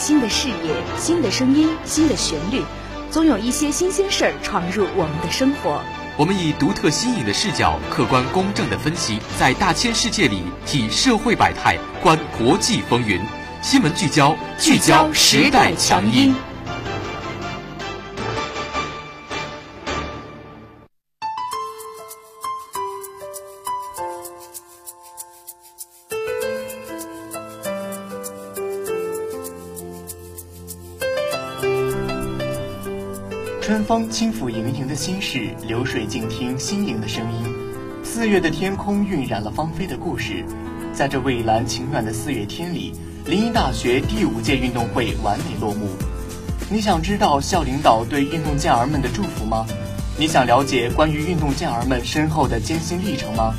新的视野，新的声音，新的旋律，总有一些新鲜事儿闯入我们的生活。我们以独特新颖的视角，客观公正的分析，在大千世界里体社会百态，观国际风云。新闻聚焦，聚焦时代强音。春风轻抚盈盈的心事，流水静听心灵的声音。四月的天空晕染了芳菲的故事，在这蔚蓝晴暖的四月天里，临沂大学第五届运动会完美落幕。你想知道校领导对运动健儿们的祝福吗？你想了解关于运动健儿们身后的艰辛历程吗？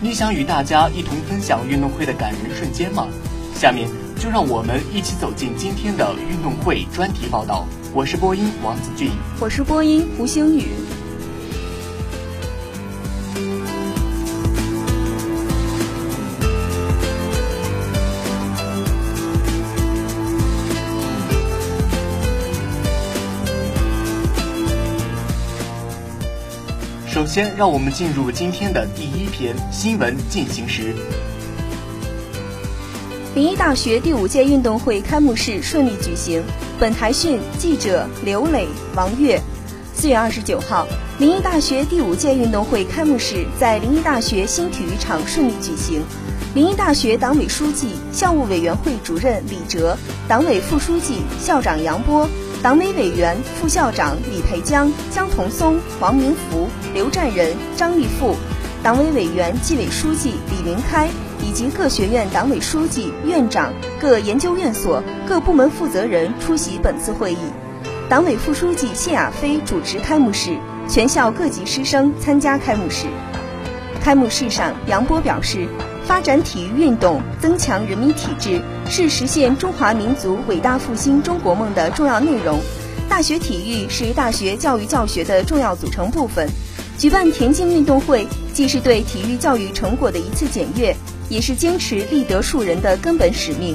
你想与大家一同分享运动会的感人瞬间吗？下面就让我们一起走进今天的运动会专题报道。我是播音王子俊，我是播音胡星宇。首先，让我们进入今天的第一篇新闻进行时。临沂大学第五届运动会开幕式顺利举行。本台讯记者刘磊、王悦。四月二十九号，临沂大学第五届运动会开幕式在临沂大学新体育场顺利举行。临沂大学党委书记、校务委员会主任李哲，党委副书记、校长杨波，党委委员、副校长李培江、江同松、王明福、刘占仁、张立富，党委委员、纪委书记李明开。以及各学院党委书记、院长、各研究院所各部门负责人出席本次会议。党委副书记谢亚飞主持开幕式，全校各级师生参加开幕式。开幕式上，杨波表示，发展体育运动，增强人民体质，是实现中华民族伟大复兴中国梦的重要内容。大学体育是大学教育教学的重要组成部分。举办田径运动会，既是对体育教育成果的一次检阅。也是坚持立德树人的根本使命，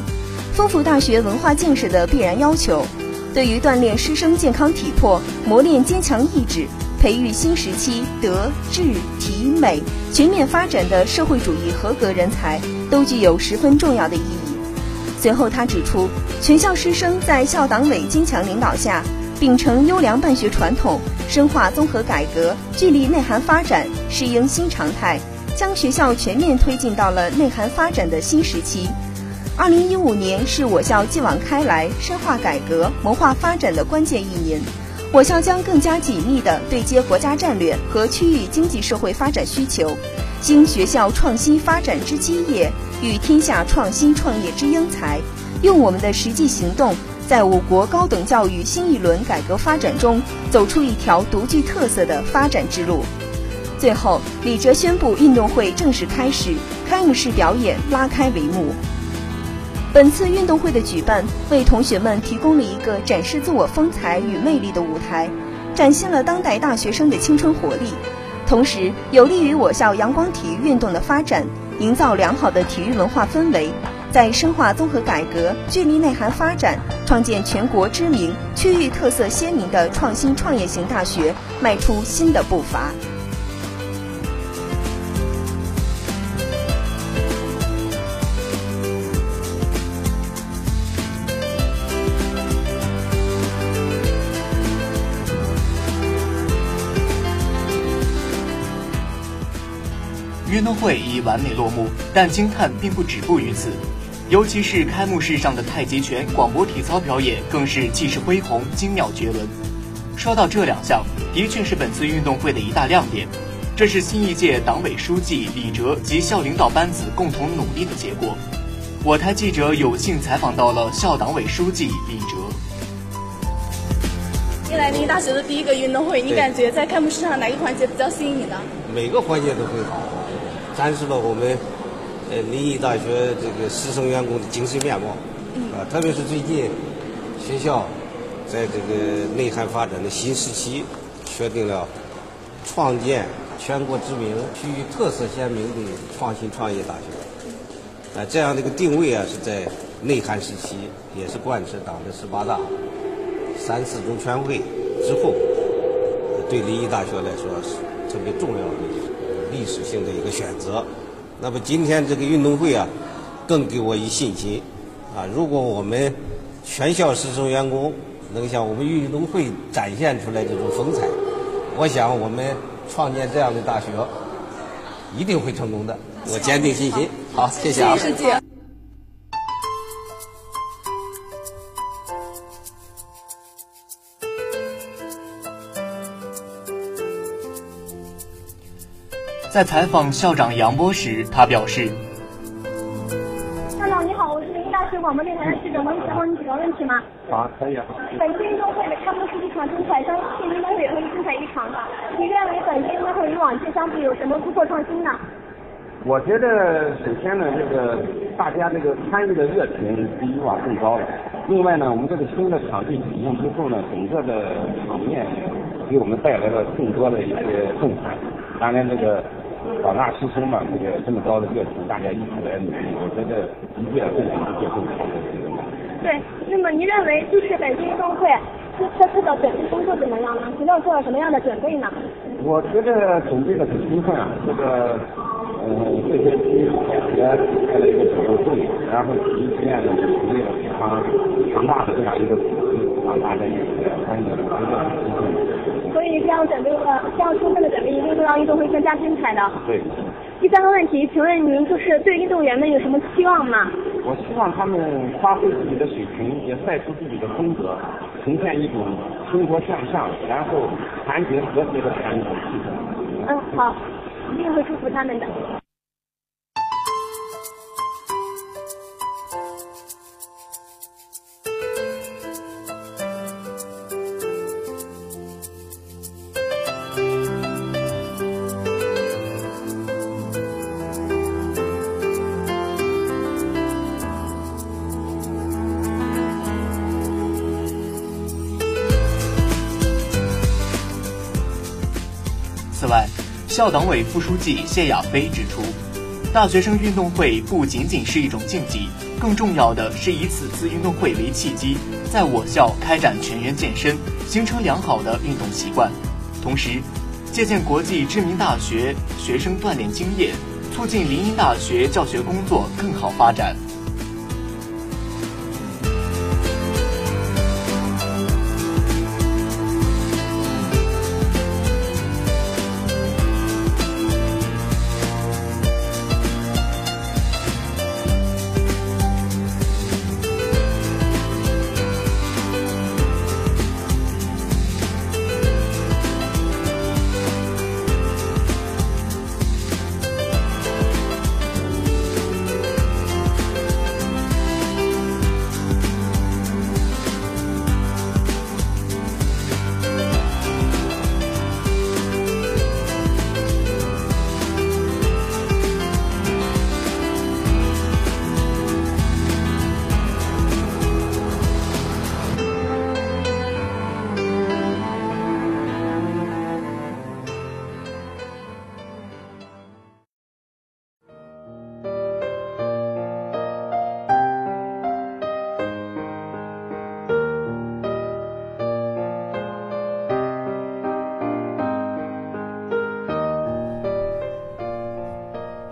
丰富大学文化建设的必然要求。对于锻炼师生健康体魄、磨练坚强意志、培育新时期德智体美全面发展的社会主义合格人才，都具有十分重要的意义。随后，他指出，全校师生在校党委坚强领导下，秉承优良办学传统，深化综合改革，聚力内涵发展，适应新常态。将学校全面推进到了内涵发展的新时期。二零一五年是我校继往开来、深化改革、谋划发展的关键一年。我校将更加紧密地对接国家战略和区域经济社会发展需求，兴学校创新发展之基业，育天下创新创业之英才，用我们的实际行动，在我国高等教育新一轮改革发展中，走出一条独具特色的发展之路。最后，李哲宣布运动会正式开始，开幕式表演拉开帷幕。本次运动会的举办，为同学们提供了一个展示自我风采与魅力的舞台，展现了当代大学生的青春活力，同时有利于我校阳光体育运动的发展，营造良好的体育文化氛围，在深化综合改革、聚力内涵发展、创建全国知名、区域特色鲜明的创新创业型大学迈出新的步伐。运动会已完美落幕，但惊叹并不止步于此。尤其是开幕式上的太极拳、广播体操表演，更是气势恢宏、精妙绝伦。说到这两项，的确是本次运动会的一大亮点。这是新一届党委书记李哲及校领导班子共同努力的结果。我台记者有幸采访到了校党委书记李哲。你来临沂大学的第一个运动会，你感觉在开幕式上哪个环节比较吸引你呢？每个环节都很好，展示了我们呃临沂大学这个师生员工的精神面貌。啊，特别是最近学校在这个内涵发展的新时期，确定了创建全国知名、区域特色鲜明的创新创业大学。啊，这样的一个定位啊，是在内涵时期，也是贯彻党的十八大、三四中全会之后，对临沂大学来说是特别重要的历史性的一个选择。那么今天这个运动会啊，更给我以信心。啊，如果我们全校师生员工能像我们运动会展现出来这种风采，我想我们创建这样的大学一定会成功的，我坚定信心。好，谢谢啊。谢谢。在采访校长杨波时，他表示。校长你好，我是大学广播电台的记者，能采访你几个问题吗？啊，可以啊。本次运动会的开幕式一场精彩，相信运动会也会精彩异常的。你认为本次运动会与往届相比有什么突破创新呢？我觉得首先呢，这个大家这个参与的热情比以往更高了。另外呢，我们这个新的场地启用之后呢，整个的场面给我们带来了更多的一些震撼。当然这个。广大师生嘛，这个这么高的热情，大家一起来努力，我觉得一定要进行一个更好的这个。对，那么您认为就是北京运动会这次的准备工作怎么样呢？学校做了什么样的准备呢？我觉得准备的很充分啊，这个嗯，这学期开学开了一个准备会，然后体育学院呢准备了非常强大的这样一个组织，让大家一起来参与，我觉得很充分。所以这样准备的，这样充分的准备，一定会让运动会更加精彩的。对。第三个问题，请问您就是对运动员们有什么期望吗？我希望他们发挥自己的水平，也赛出自己的风格，呈现一种生活向上，然后团结和谐的这样一种气氛。嗯，好，一定会祝福他们的。校党委副书记谢亚飞指出，大学生运动会不仅仅是一种竞技，更重要的是以此次运动会为契机，在我校开展全员健身，形成良好的运动习惯，同时借鉴国际知名大学学生锻炼经验，促进临沂大学教学工作更好发展。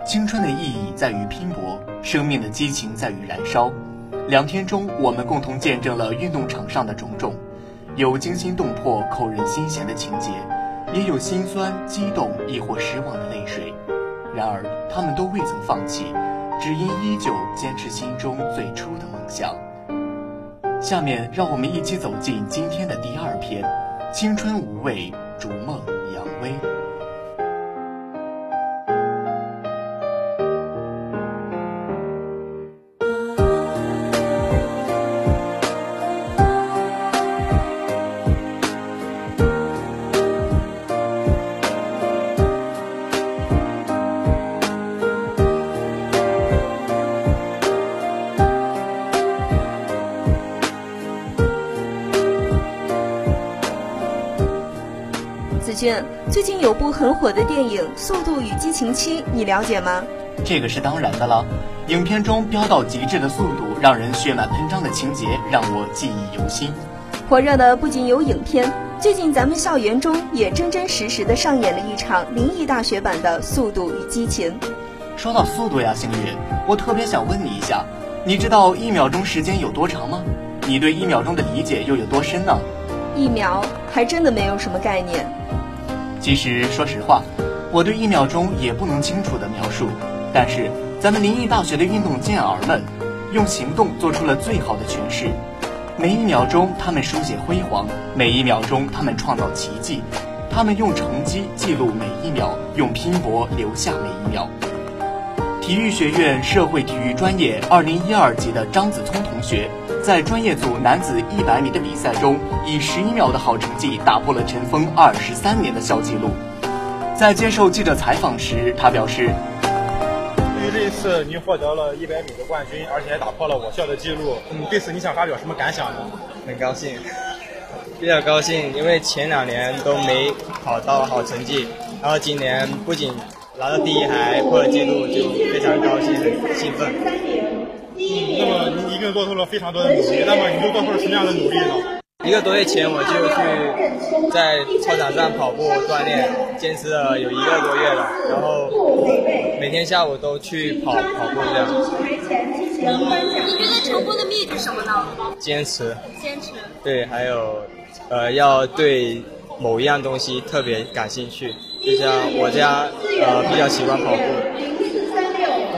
青春的意义在于拼搏，生命的激情在于燃烧。两天中，我们共同见证了运动场上的种种，有惊心动魄、扣人心弦的情节，也有心酸、激动亦或失望的泪水。然而，他们都未曾放弃，只因依旧坚持心中最初的梦想。下面，让我们一起走进今天的第二篇：青春无畏，逐梦最近有部很火的电影《速度与激情七》，你了解吗？这个是当然的了。影片中飙到极致的速度，让人血脉喷张的情节，让我记忆犹新。火热的不仅有影片，最近咱们校园中也真真实实的上演了一场临沂大学版的《速度与激情》。说到速度呀，星宇，我特别想问你一下，你知道一秒钟时间有多长吗？你对一秒钟的理解又有多深呢？一秒还真的没有什么概念。其实说实话，我对一秒钟也不能清楚的描述，但是咱们临沂大学的运动健儿们，用行动做出了最好的诠释。每一秒钟，他们书写辉煌；每一秒钟，他们创造奇迹。他们用成绩记录每一秒，用拼搏留下每一秒。体育学院社会体育专业二零一二级的张子聪同学，在专业组男子一百米的比赛中，以十一秒的好成绩打破了尘封二十三年的校纪录。在接受记者采访时，他表示。对于这一次你获得了一百米的冠军，而且还打破了我校的记录。嗯，对此你想发表什么感想呢？很高兴，比较高兴，因为前两年都没考到好成绩，然后今年不仅拿到第一，还破了记录，就非常高兴，很兴奋。嗯，那么你一个人做出了非常多的努力，那么你又做出了什么样的努力呢？一个多月前我就去在操场上跑步锻炼，坚持了有一个多月了，然后每天下午都去跑跑步这样。你觉得成功的秘诀是什么呢？坚持。坚持。对，还有，呃，要对某一样东西特别感兴趣，就像我家，呃，比较喜欢跑步。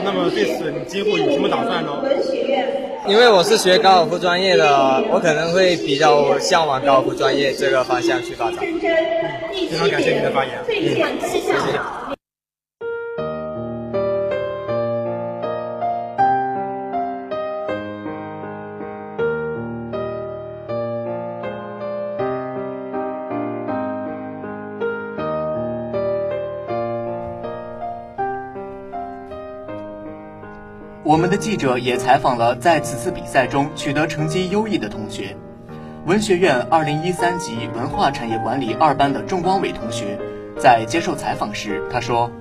那么对此你今后有什么打算呢？因为我是学高尔夫专业的，我可能会比较向往高尔夫专业这个方向去发展。非常感谢您的发言。嗯，谢谢。们的记者也采访了在此次比赛中取得成绩优异的同学。文学院二零一三级文化产业管理二班的仲光伟同学，在接受采访时，他说：“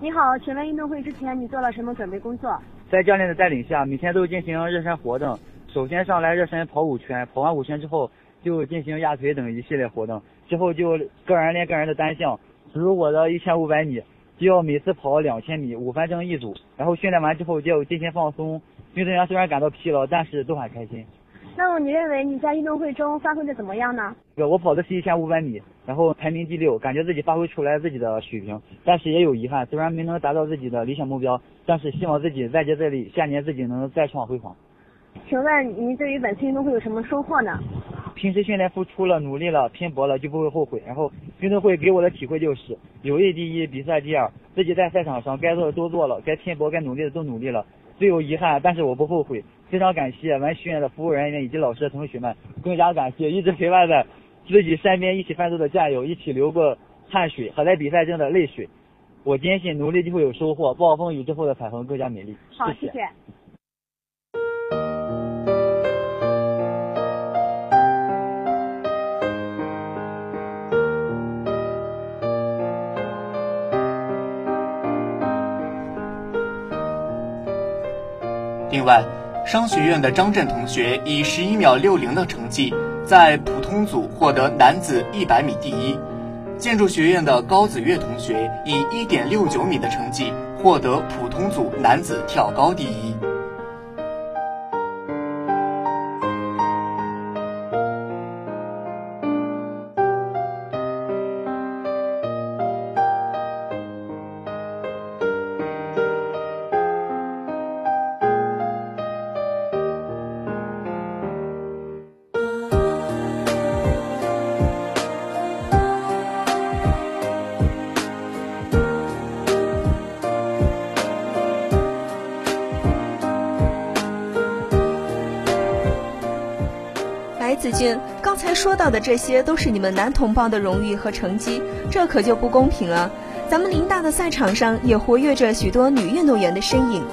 你好，请问运动会之前你做了什么准备工作？在教练的带领下，每天都进行热身活动。首先上来热身跑五圈，跑完五圈之后就进行压腿等一系列活动，之后就个人练个人的单项，比如我的一千五百米。”就要每次跑两千米，五分钟一组，然后训练完之后就要进行放松。运动员虽然感到疲劳，但是都很开心。那么你认为你在运动会中发挥的怎么样呢？我跑的是一千五百米，然后排名第六，感觉自己发挥出来自己的水平，但是也有遗憾，虽然没能达到自己的理想目标，但是希望自己再接再厉，下年自己能再创辉煌。请问您对于本次运动会有什么收获呢？平时训练付出了，努力了，拼搏了，就不会后悔。然后运动会给我的体会就是，友谊第一，比赛第二。自己在赛场上该做的都做了，该拼搏、该努力的都努力了。虽有遗憾，但是我不后悔。非常感谢文学院的服务人员以及老师同学们，更加感谢一直陪伴在自己身边、一起奋斗的战友，一起流过汗水和在比赛中的泪水。我坚信努力就会有收获，暴风雨之后的彩虹更加美丽。好，谢谢。另外，商学院的张震同学以十一秒六零的成绩，在普通组获得男子一百米第一；建筑学院的高子月同学以一点六九米的成绩，获得普通组男子跳高第一。刚才说到的这些都是你们男同胞的荣誉和成绩，这可就不公平了。咱们林大的赛场上也活跃着许多女运动员的身影，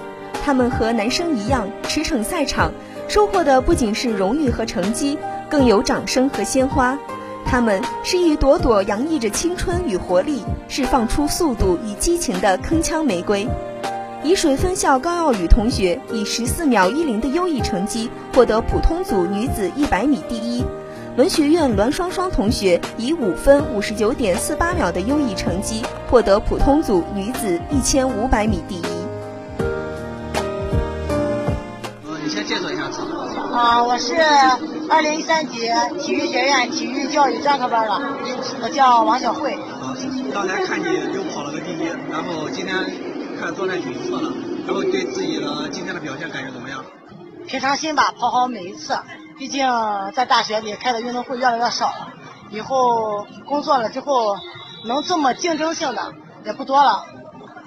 她们和男生一样驰骋赛场，收获的不仅是荣誉和成绩，更有掌声和鲜花。她们是一朵朵洋溢着青春与活力、释放出速度与激情的铿锵玫瑰。沂水分校高耀宇同学以十四秒一零的优异成绩获得普通组女子一百米第一。文学院栾双双同学以五分五十九点四八秒的优异成绩获得普通组女子一千五百米第一。你先介绍一下自己。啊，我是二零一三级体育学院体育教育专科班的，我叫王小慧。啊，刚才看你又跑了个第一，然后今天看状态挺不错的，然后对自己的今天的表现感觉怎么样？平常心吧，跑好每一次。毕竟在大学里开的运动会越来越少了，以后工作了之后，能这么竞争性的也不多了。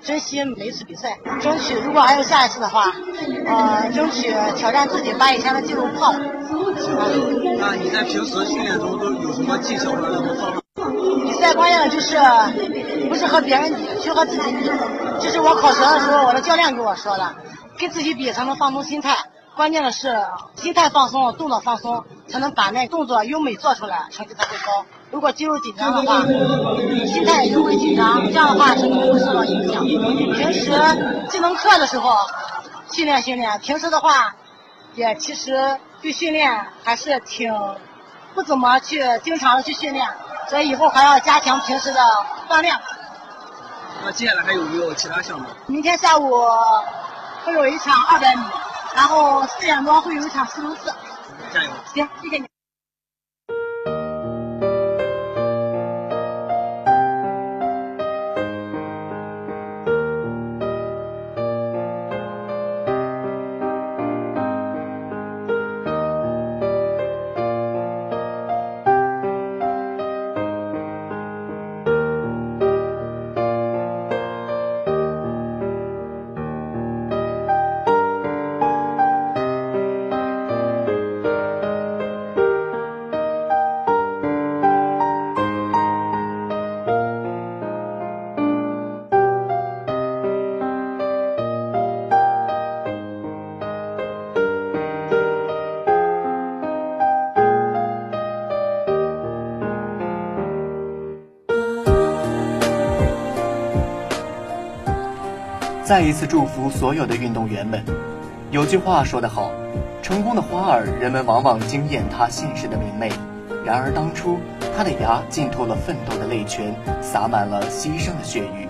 珍惜每一次比赛，争取如果还有下一次的话，呃，争取挑战自己，把以前的记录破了。那你在平时训练中都有什么技巧或者什么方法？比赛关键的就是不是和别人比，去和自己比。这是我考学的时候我的教练给我说的，跟自己比才能放松心态。关键的是心态放松，动作放松，才能把那动作优美做出来，成绩才会高。如果肌肉紧张的话，心态也会紧张，这样的话身体会受到影响。平时技能课的时候训练训练，平时的话也其实对训练还是挺不怎么去经常的去训练，所以以后还要加强平时的锻炼。那接下来还有没有其他项目？明天下午会有一场二百米。然后四点多会有一场四乘四，加油！行，谢谢你。再一次祝福所有的运动员们。有句话说得好，成功的花儿，人们往往惊艳它现实的明媚；然而当初，它的芽浸透了奋斗的泪泉，洒满了牺牲的血雨。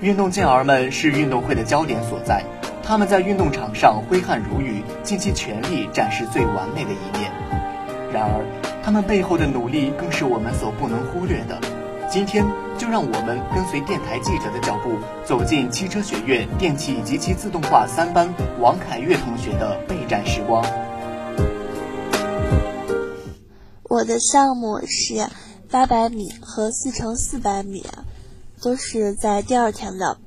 运动健儿们是运动会的焦点所在，他们在运动场上挥汗如雨，尽其全力展示最完美的一面。然而，他们背后的努力更是我们所不能忽略的。今天就让我们跟随电台记者的脚步，走进汽车学院电气及其自动化三班王凯越同学的备战时光。我的项目是八百米和四乘四百米，都是在第二天的。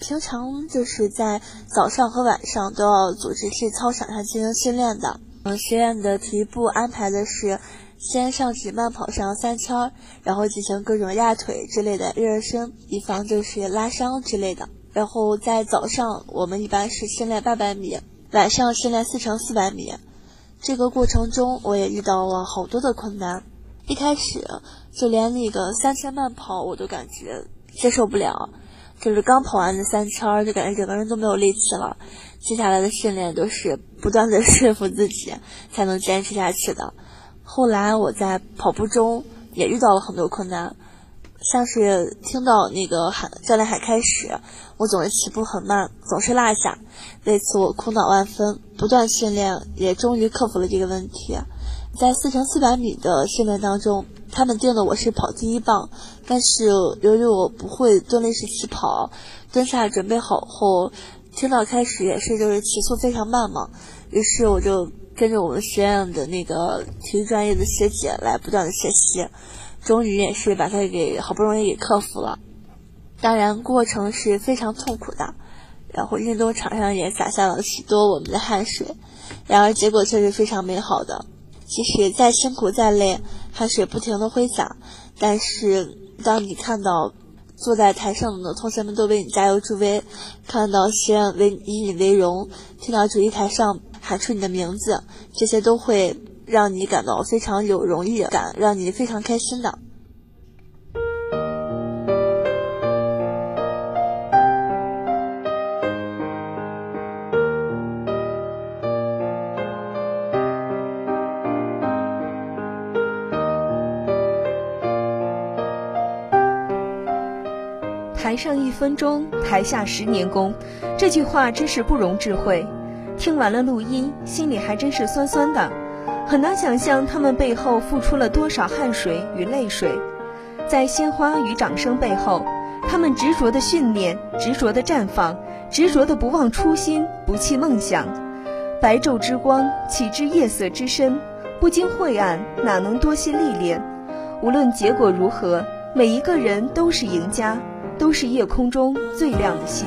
平常就是在早上和晚上都要组织去操场上进行训练的。嗯，学院的体育部安排的是。先上去慢跑上三圈，然后进行各种压腿之类的热身，以防就是拉伤之类的。然后在早上，我们一般是训练八百米，晚上训练四乘四百米。这个过程中，我也遇到了好多的困难。一开始就连那个三圈慢跑我都感觉接受不了，就是刚跑完那三圈，就感觉整个人都没有力气了。接下来的训练都是不断的 说服自己才能坚持下去的。后来我在跑步中也遇到了很多困难，像是听到那个喊教练喊开始，我总是起步很慢，总是落下。为此我苦恼万分，不断训练也终于克服了这个问题。在四乘四百米的训练当中，他们定的我是跑第一棒，但是由于我不会蹲立式起跑，蹲下准备好后，听到开始也是就是起速非常慢嘛，于是我就。跟着我们学院的那个体育专业的学姐来不断的学习，终于也是把它给好不容易给克服了。当然过程是非常痛苦的，然后运动场上也洒下了许多我们的汗水，然而结果却是非常美好的。即使再辛苦再累，汗水不停的挥洒，但是当你看到坐在台上的同学们都为你加油助威，看到学院为以你为荣，听到主席台上。喊出你的名字，这些都会让你感到非常有荣誉感，让你非常开心的。台上一分钟，台下十年功，这句话真是不容置喙。听完了录音，心里还真是酸酸的，很难想象他们背后付出了多少汗水与泪水。在鲜花与掌声背后，他们执着的训练，执着的绽放，执着的不忘初心，不弃梦想。白昼之光岂知夜色之深？不经晦暗，哪能多些历练？无论结果如何，每一个人都是赢家。都是夜空中最亮的星。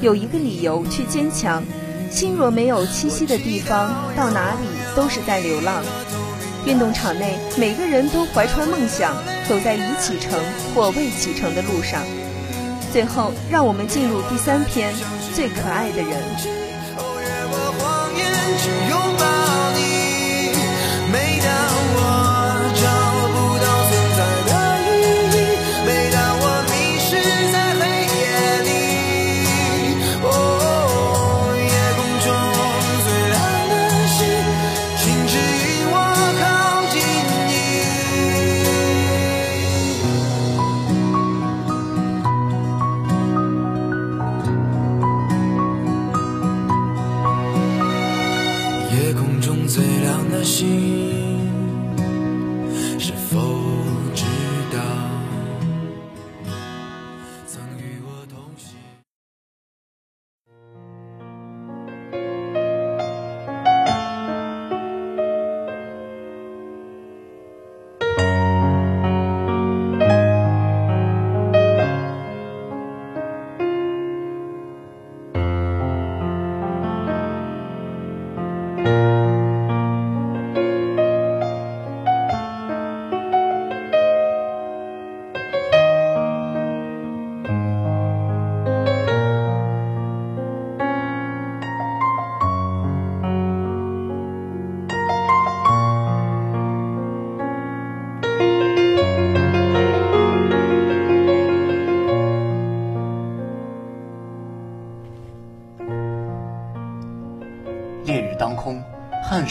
有一个理由去坚强。心若没有栖息的地方，到哪里都是在流浪。运动场内，每个人都怀揣梦想，走在已启程或未启程的路上。最后，让我们进入第三篇最可爱的人。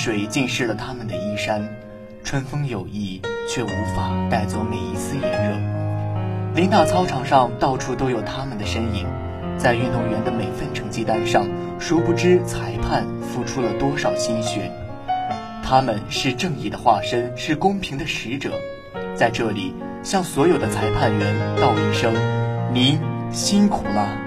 水浸湿了他们的衣衫，春风有意，却无法带走每一丝炎热。林大操场上到处都有他们的身影，在运动员的每份成绩单上，殊不知裁判付出了多少心血。他们是正义的化身，是公平的使者。在这里，向所有的裁判员道一声：您辛苦了。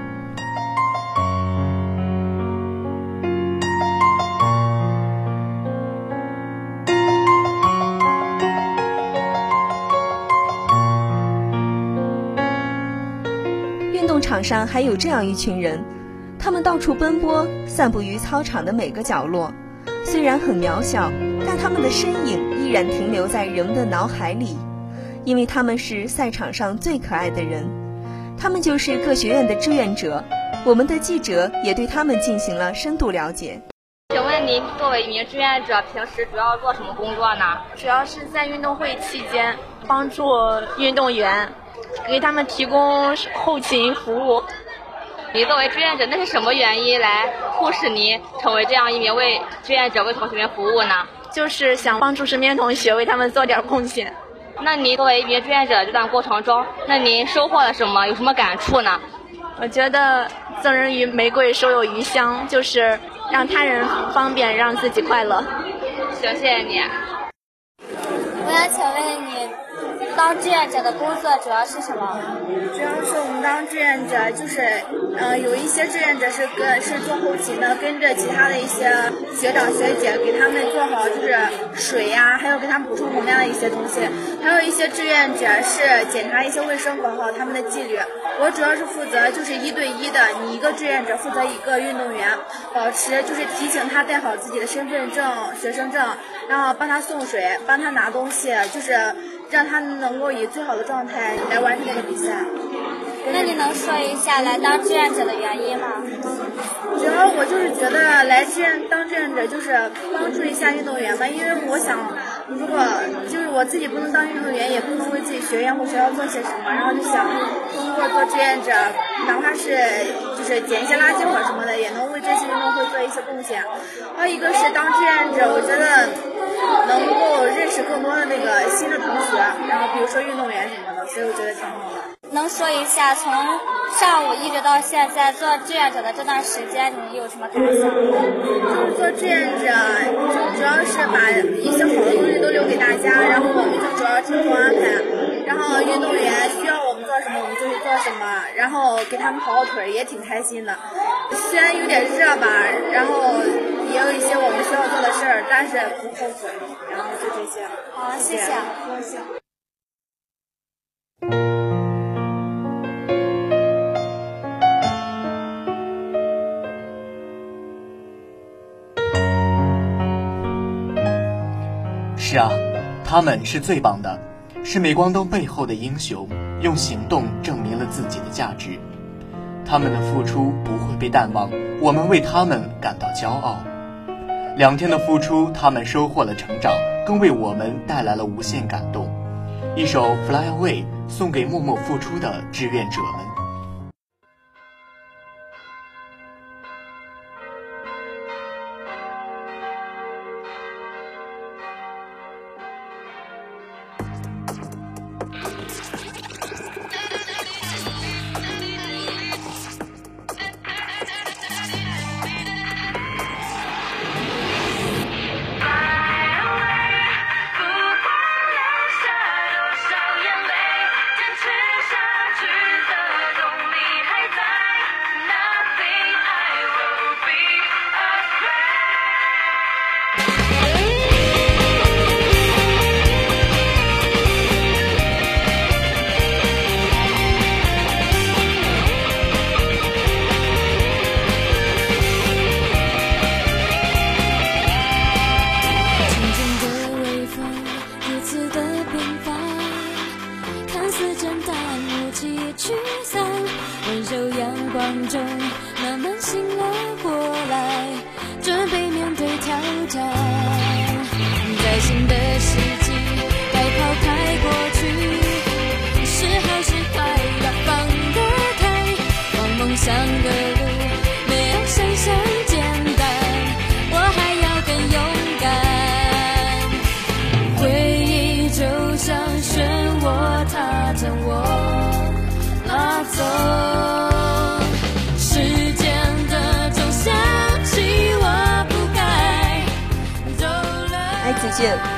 场上还有这样一群人，他们到处奔波，散布于操场的每个角落。虽然很渺小，但他们的身影依然停留在人们的脑海里，因为他们是赛场上最可爱的人。他们就是各学院的志愿者，我们的记者也对他们进行了深度了解。请问您作为一名志愿者，平时主要做什么工作呢？主要是在运动会期间帮助运动员。给他们提供后勤服务。你作为志愿者，那是什么原因来促使你成为这样一名为志愿者为同学们服务呢？就是想帮助身边同学，为他们做点贡献。那您作为一名志愿者，这段过程中，那您收获了什么？有什么感触呢？我觉得赠人于玫瑰，手有余香，就是让他人方便，让自己快乐。行，谢谢你。我想请问你。当志愿者的工作主要是什么？主要是我们当志愿者，就是，呃，有一些志愿者是跟是做后勤的，跟着其他的一些学长学姐给他们做好就是水呀，还有给他们补充能量的一些东西。还有一些志愿者是检查一些卫生，管好他们的纪律。我主要是负责就是一对一的，你一个志愿者负责一个运动员，保持就是提醒他带好自己的身份证、学生证，然后帮他送水，帮他拿东西，就是。让他能够以最好的状态来完成这个比赛。那你能说一下来当志愿者的原因吗？主要我就是觉得来志愿当志愿者就是帮助一下运动员吧，因为我想，如果就是我自己不能当运动员，也不能为自己学院或学校做些什么，然后就想通过做志愿者，哪怕是就是捡一些垃圾或什么的，也能为这次运动会做一些贡献。还有一个是当志愿者，我觉得能够认识更多的那个新的同学，然后比如说运动员什么的，所以我觉得挺好的。能说一下从上午一直到现在做志愿者的这段时间，你有什么感想？就是做志愿者，就主要是把一些好的东西都留给大家，然后我们就主要听从安排，然后运动员做什么，然后给他们跑跑腿也挺开心的。虽然有点热吧，然后也有一些我们需要做的事儿，但是不后悔。然后就这些。好，谢谢。谢谢。是啊，他们是最棒的，是镁光灯背后的英雄，用行动证明了自己的价值。他们的付出不会被淡忘，我们为他们感到骄傲。两天的付出，他们收获了成长，更为我们带来了无限感动。一首《Fly Away》送给默默付出的志愿者们。down.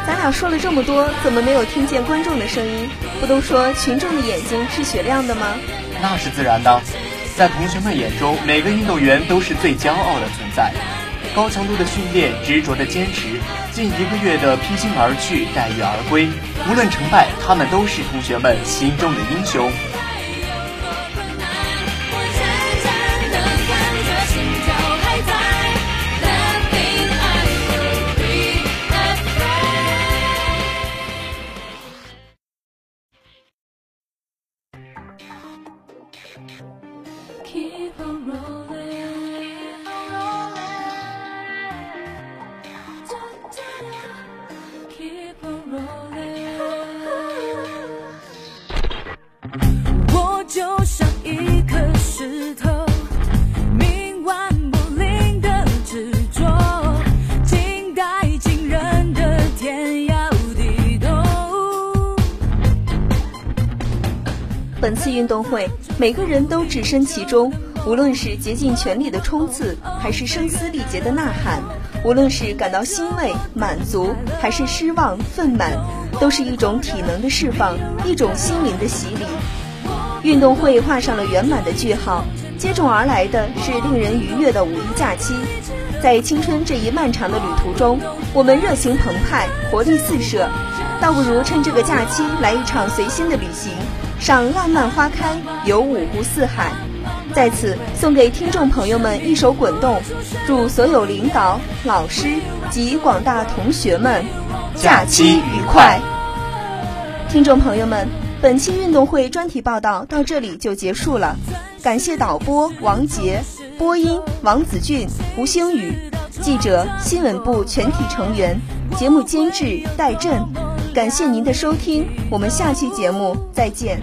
咱俩说了这么多，怎么没有听见观众的声音？不都说群众的眼睛是雪亮的吗？那是自然的，在同学们眼中，每个运动员都是最骄傲的存在。高强度的训练，执着的坚持，近一个月的披荆而去，带月而归，无论成败，他们都是同学们心中的英雄。动会，每个人都置身其中，无论是竭尽全力的冲刺，还是声嘶力竭的呐喊；无论是感到欣慰、满足，还是失望、愤满，都是一种体能的释放，一种心灵的洗礼。运动会画上了圆满的句号，接踵而来的是令人愉悦的五一假期。在青春这一漫长的旅途中，我们热情澎湃，活力四射，倒不如趁这个假期来一场随心的旅行，赏浪漫花开，游五湖四海。在此送给听众朋友们一首《滚动》，祝所有领导、老师及广大同学们假期愉快。听众朋友们，本期运动会专题报道到这里就结束了，感谢导播王杰。播音：王子俊、胡星宇，记者：新闻部全体成员，节目监制：戴震。感谢您的收听，我们下期节目再见。